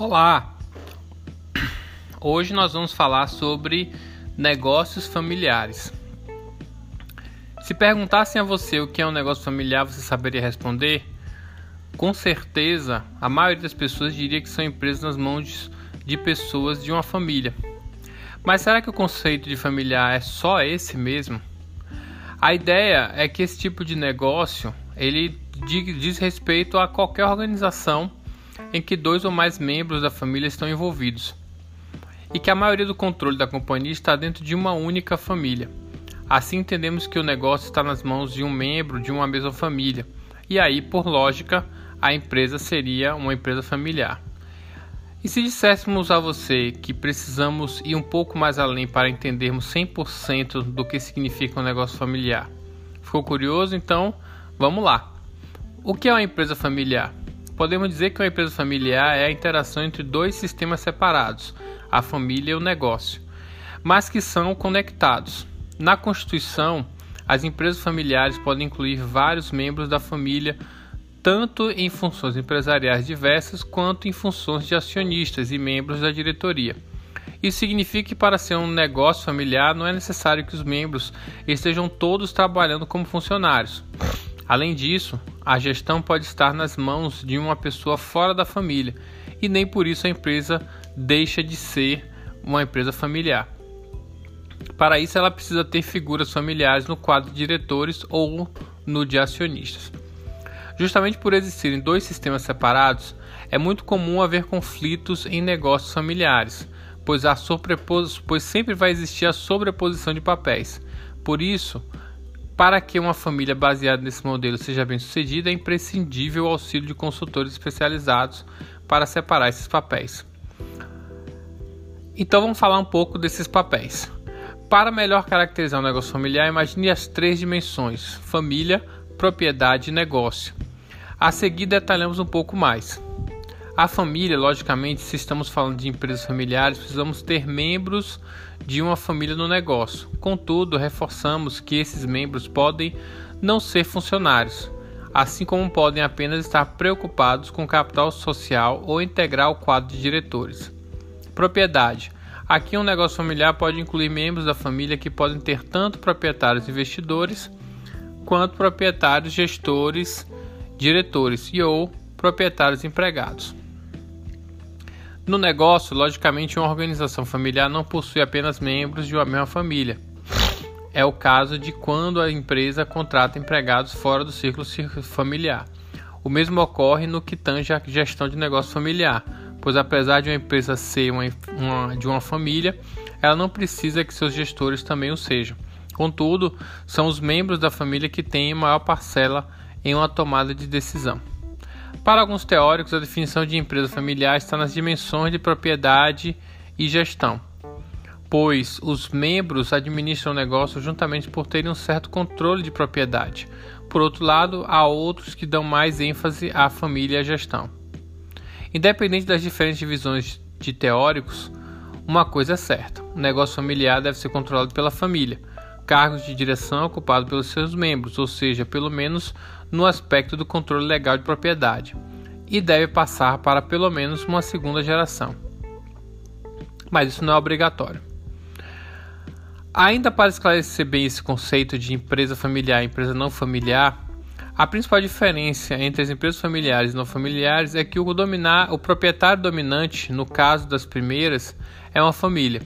Olá! Hoje nós vamos falar sobre negócios familiares. Se perguntassem a você o que é um negócio familiar, você saberia responder? Com certeza, a maioria das pessoas diria que são empresas nas mãos de pessoas de uma família. Mas será que o conceito de familiar é só esse mesmo? A ideia é que esse tipo de negócio ele diz respeito a qualquer organização em que dois ou mais membros da família estão envolvidos, e que a maioria do controle da companhia está dentro de uma única família. Assim entendemos que o negócio está nas mãos de um membro de uma mesma família, e aí, por lógica, a empresa seria uma empresa familiar. E se disséssemos a você que precisamos ir um pouco mais além para entendermos 100% do que significa um negócio familiar? Ficou curioso? Então, vamos lá. O que é uma empresa familiar? Podemos dizer que uma empresa familiar é a interação entre dois sistemas separados, a família e o negócio, mas que são conectados. Na Constituição, as empresas familiares podem incluir vários membros da família, tanto em funções empresariais diversas quanto em funções de acionistas e membros da diretoria. Isso significa que para ser um negócio familiar não é necessário que os membros estejam todos trabalhando como funcionários. Além disso, a gestão pode estar nas mãos de uma pessoa fora da família e nem por isso a empresa deixa de ser uma empresa familiar. Para isso, ela precisa ter figuras familiares no quadro de diretores ou no de acionistas. Justamente por existirem dois sistemas separados, é muito comum haver conflitos em negócios familiares, pois, pois sempre vai existir a sobreposição de papéis. Por isso, para que uma família baseada nesse modelo seja bem sucedida, é imprescindível o auxílio de consultores especializados para separar esses papéis. Então vamos falar um pouco desses papéis. Para melhor caracterizar um negócio familiar, imagine as três dimensões: família, propriedade e negócio. A seguir detalhamos um pouco mais. A família, logicamente, se estamos falando de empresas familiares, precisamos ter membros de uma família no negócio. Contudo, reforçamos que esses membros podem não ser funcionários, assim como podem apenas estar preocupados com capital social ou integrar o quadro de diretores. Propriedade. Aqui um negócio familiar pode incluir membros da família que podem ter tanto proprietários investidores quanto proprietários gestores, diretores e ou proprietários empregados. No negócio, logicamente, uma organização familiar não possui apenas membros de uma mesma família. É o caso de quando a empresa contrata empregados fora do círculo familiar. O mesmo ocorre no que tange a gestão de negócio familiar, pois apesar de uma empresa ser uma, uma, de uma família, ela não precisa que seus gestores também o sejam. Contudo, são os membros da família que têm maior parcela em uma tomada de decisão. Para alguns teóricos, a definição de empresa familiar está nas dimensões de propriedade e gestão, pois os membros administram o negócio juntamente por terem um certo controle de propriedade. Por outro lado, há outros que dão mais ênfase à família e à gestão. Independente das diferentes divisões de teóricos, uma coisa é certa: o negócio familiar deve ser controlado pela família, cargos de direção ocupados pelos seus membros, ou seja, pelo menos no aspecto do controle legal de propriedade, e deve passar para pelo menos uma segunda geração. Mas isso não é obrigatório. Ainda para esclarecer bem esse conceito de empresa familiar e empresa não familiar, a principal diferença entre as empresas familiares e não familiares é que o, dominar, o proprietário dominante, no caso das primeiras, é uma família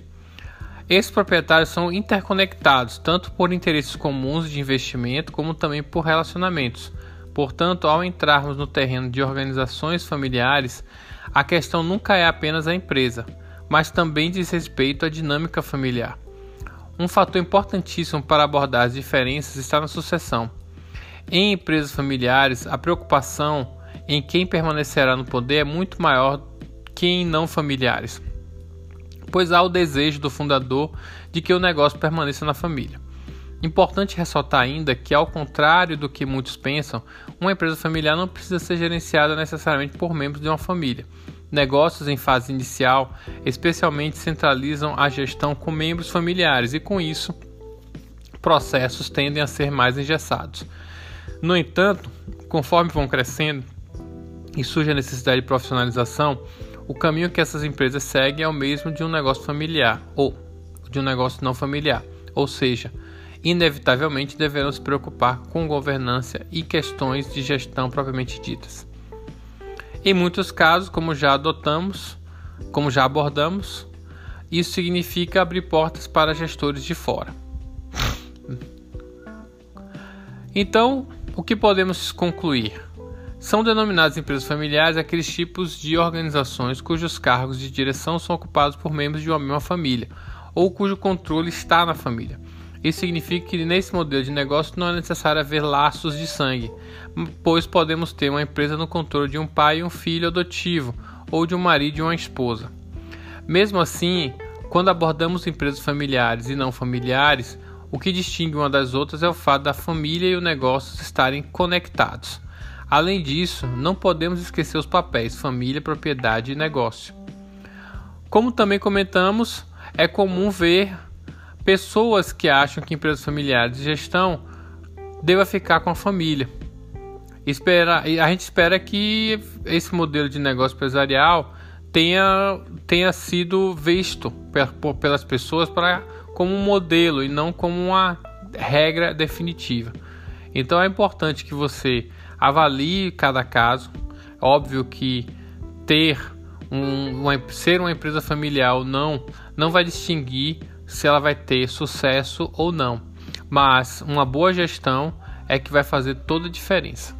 esses proprietários são interconectados tanto por interesses comuns de investimento como também por relacionamentos. Portanto, ao entrarmos no terreno de organizações familiares, a questão nunca é apenas a empresa, mas também diz respeito à dinâmica familiar. Um fator importantíssimo para abordar as diferenças está na sucessão. Em empresas familiares, a preocupação em quem permanecerá no poder é muito maior que em não familiares pois há o desejo do fundador de que o negócio permaneça na família. Importante ressaltar ainda que, ao contrário do que muitos pensam, uma empresa familiar não precisa ser gerenciada necessariamente por membros de uma família. Negócios em fase inicial, especialmente, centralizam a gestão com membros familiares e, com isso, processos tendem a ser mais engessados. No entanto, conforme vão crescendo e surge a necessidade de profissionalização, o caminho que essas empresas seguem é o mesmo de um negócio familiar ou de um negócio não familiar, ou seja, inevitavelmente deverão se preocupar com governança e questões de gestão propriamente ditas. Em muitos casos, como já adotamos, como já abordamos, isso significa abrir portas para gestores de fora. Então, o que podemos concluir? São denominadas empresas familiares aqueles tipos de organizações cujos cargos de direção são ocupados por membros de uma mesma família ou cujo controle está na família. Isso significa que nesse modelo de negócio não é necessário haver laços de sangue, pois podemos ter uma empresa no controle de um pai e um filho adotivo, ou de um marido e uma esposa. Mesmo assim, quando abordamos empresas familiares e não familiares, o que distingue uma das outras é o fato da família e o negócio estarem conectados. Além disso, não podemos esquecer os papéis família, propriedade e negócio. Como também comentamos, é comum ver pessoas que acham que empresas familiares de gestão deva ficar com a família. Espera, a gente espera que esse modelo de negócio empresarial tenha, tenha sido visto pelas pessoas para como um modelo e não como uma regra definitiva. Então é importante que você avalie cada caso. Óbvio que ter um, uma, ser uma empresa familiar ou não não vai distinguir se ela vai ter sucesso ou não, mas uma boa gestão é que vai fazer toda a diferença.